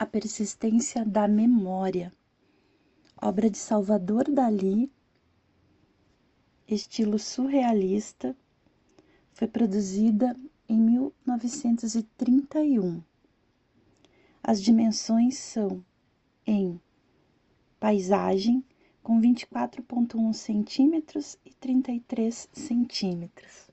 A Persistência da Memória, obra de Salvador Dali, estilo surrealista, foi produzida em 1931. As dimensões são em paisagem com 24,1 centímetros e 33 centímetros.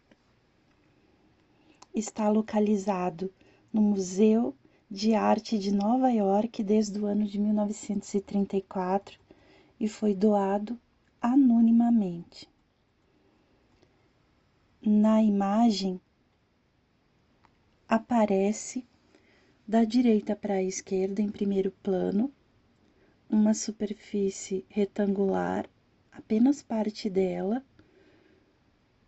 Está localizado no Museu de Arte de Nova York desde o ano de 1934 e foi doado anonimamente. Na imagem aparece da direita para a esquerda em primeiro plano uma superfície retangular, apenas parte dela,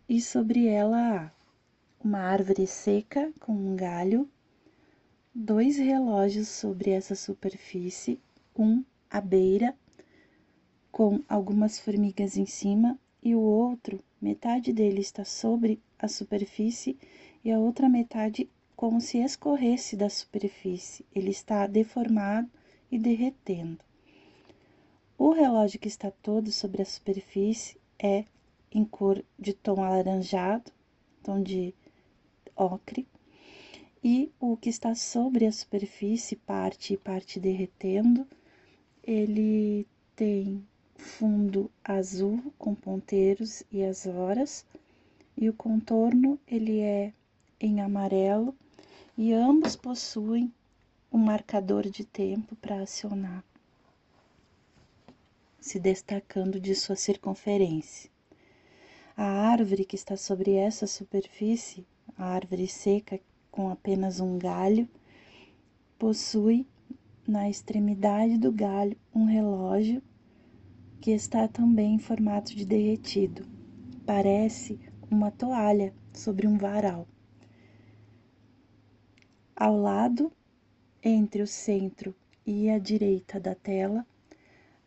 e sobre ela há uma árvore seca com um galho dois relógios sobre essa superfície, um à beira, com algumas formigas em cima, e o outro, metade dele está sobre a superfície e a outra metade como se escorresse da superfície. Ele está deformado e derretendo. O relógio que está todo sobre a superfície é em cor de tom alaranjado, tom de ocre, e o que está sobre a superfície, parte e parte derretendo, ele tem fundo azul com ponteiros e as horas, e o contorno ele é em amarelo e ambos possuem um marcador de tempo para acionar, se destacando de sua circunferência. A árvore que está sobre essa superfície, a árvore seca com apenas um galho, possui na extremidade do galho um relógio que está também em formato de derretido. Parece uma toalha sobre um varal. Ao lado, entre o centro e a direita da tela,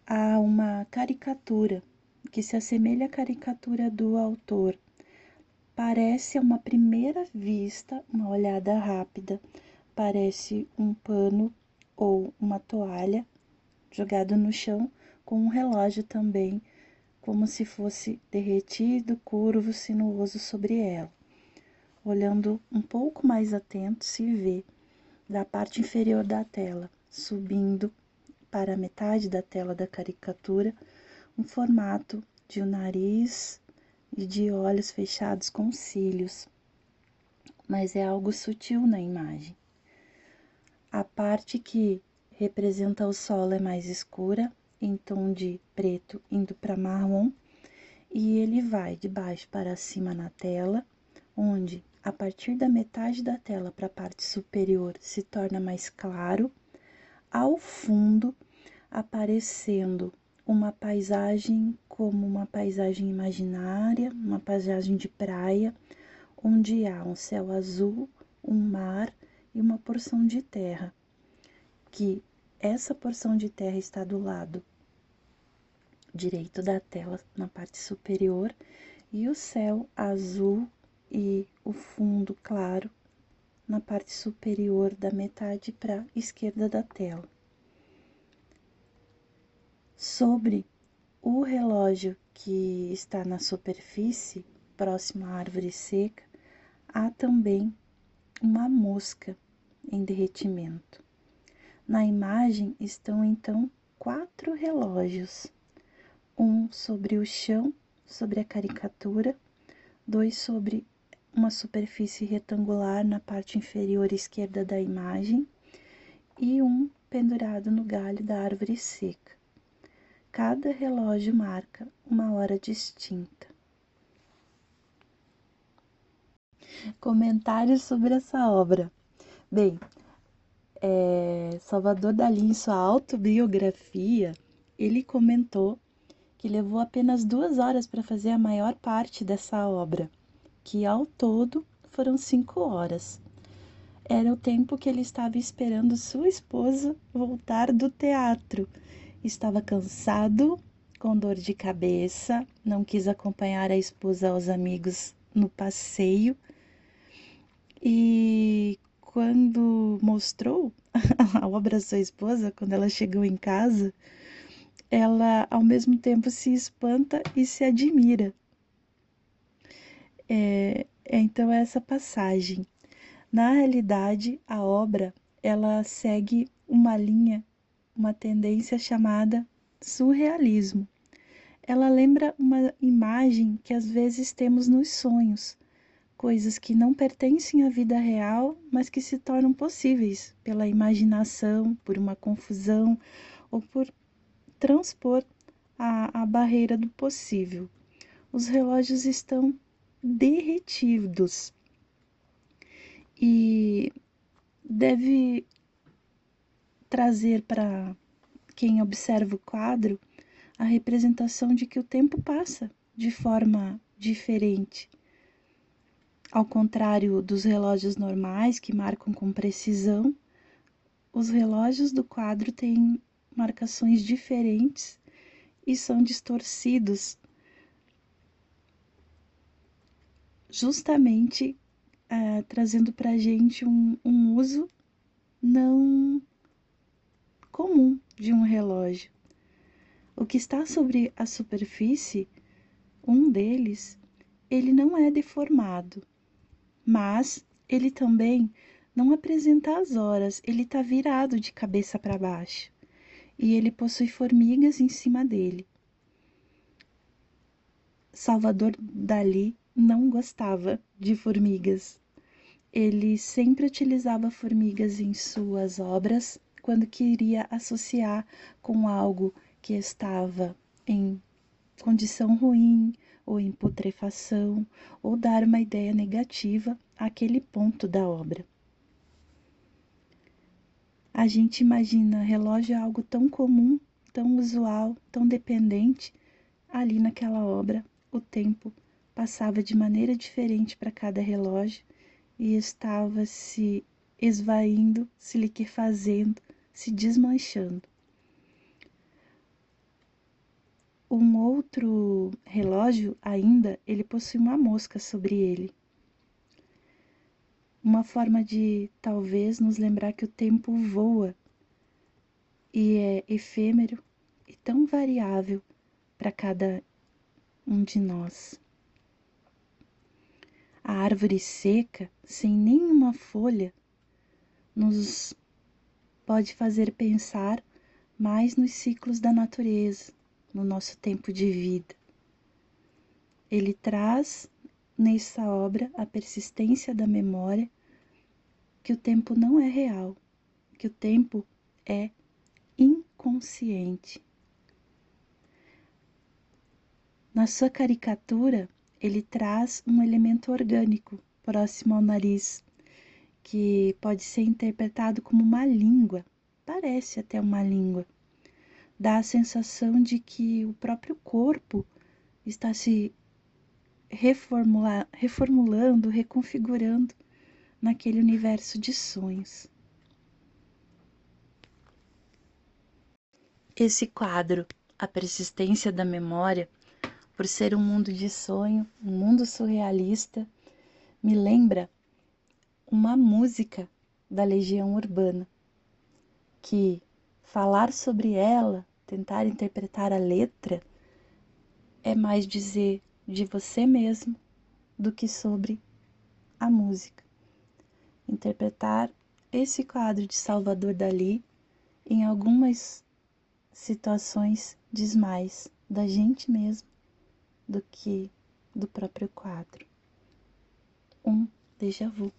há uma caricatura que se assemelha à caricatura do autor Parece a uma primeira vista, uma olhada rápida, parece um pano ou uma toalha jogado no chão com um relógio também, como se fosse derretido, curvo, sinuoso sobre ela. Olhando um pouco mais atento, se vê da parte inferior da tela, subindo para a metade da tela da caricatura, um formato de um nariz e de olhos fechados com cílios, mas é algo sutil na imagem. A parte que representa o solo é mais escura, em tom de preto indo para marrom, e ele vai de baixo para cima na tela, onde a partir da metade da tela para a parte superior se torna mais claro, ao fundo aparecendo uma paisagem como uma paisagem imaginária, uma paisagem de praia, onde há um céu azul, um mar e uma porção de terra, que essa porção de terra está do lado direito da tela, na parte superior, e o céu azul e o fundo claro na parte superior da metade para esquerda da tela. Sobre o relógio que está na superfície, próximo à árvore seca, há também uma mosca em derretimento. Na imagem estão então quatro relógios: um sobre o chão, sobre a caricatura, dois sobre uma superfície retangular na parte inferior esquerda da imagem e um pendurado no galho da árvore seca. Cada relógio marca uma hora distinta. Comentários sobre essa obra. Bem, é, Salvador Dalí, em sua autobiografia, ele comentou que levou apenas duas horas para fazer a maior parte dessa obra, que ao todo foram cinco horas. Era o tempo que ele estava esperando sua esposa voltar do teatro Estava cansado, com dor de cabeça, não quis acompanhar a esposa aos amigos no passeio. E quando mostrou a obra Sua Esposa, quando ela chegou em casa, ela ao mesmo tempo se espanta e se admira. É, é então essa passagem. Na realidade, a obra ela segue uma linha, uma tendência chamada surrealismo. Ela lembra uma imagem que às vezes temos nos sonhos, coisas que não pertencem à vida real, mas que se tornam possíveis pela imaginação, por uma confusão ou por transpor a, a barreira do possível. Os relógios estão derretidos e deve trazer para quem observa o quadro a representação de que o tempo passa de forma diferente. Ao contrário dos relógios normais que marcam com precisão, os relógios do quadro têm marcações diferentes e são distorcidos justamente uh, trazendo para a gente um, um uso não comum de um relógio. O que está sobre a superfície, um deles, ele não é deformado, mas ele também não apresenta as horas, ele está virado de cabeça para baixo e ele possui formigas em cima dele. Salvador Dali não gostava de formigas. Ele sempre utilizava formigas em suas obras quando queria associar com algo que estava em condição ruim ou em putrefação, ou dar uma ideia negativa àquele ponto da obra. A gente imagina relógio é algo tão comum, tão usual, tão dependente. Ali naquela obra, o tempo passava de maneira diferente para cada relógio e estava se esvaindo, se liquefazendo, se desmanchando. Um outro relógio ainda, ele possui uma mosca sobre ele. Uma forma de talvez nos lembrar que o tempo voa e é efêmero e tão variável para cada um de nós. A árvore seca, sem nenhuma folha, nos pode fazer pensar mais nos ciclos da natureza, no nosso tempo de vida. Ele traz nessa obra a persistência da memória que o tempo não é real, que o tempo é inconsciente. Na sua caricatura, ele traz um elemento orgânico próximo ao nariz, que pode ser interpretado como uma língua, parece até uma língua dá a sensação de que o próprio corpo está se reformular, reformulando, reconfigurando naquele universo de sonhos. Esse quadro, A Persistência da Memória, por ser um mundo de sonho, um mundo surrealista, me lembra uma música da Legião Urbana, que falar sobre ela tentar interpretar a letra é mais dizer de você mesmo do que sobre a música. Interpretar esse quadro de Salvador Dali em algumas situações diz mais da gente mesmo do que do próprio quadro. Um déjà vu.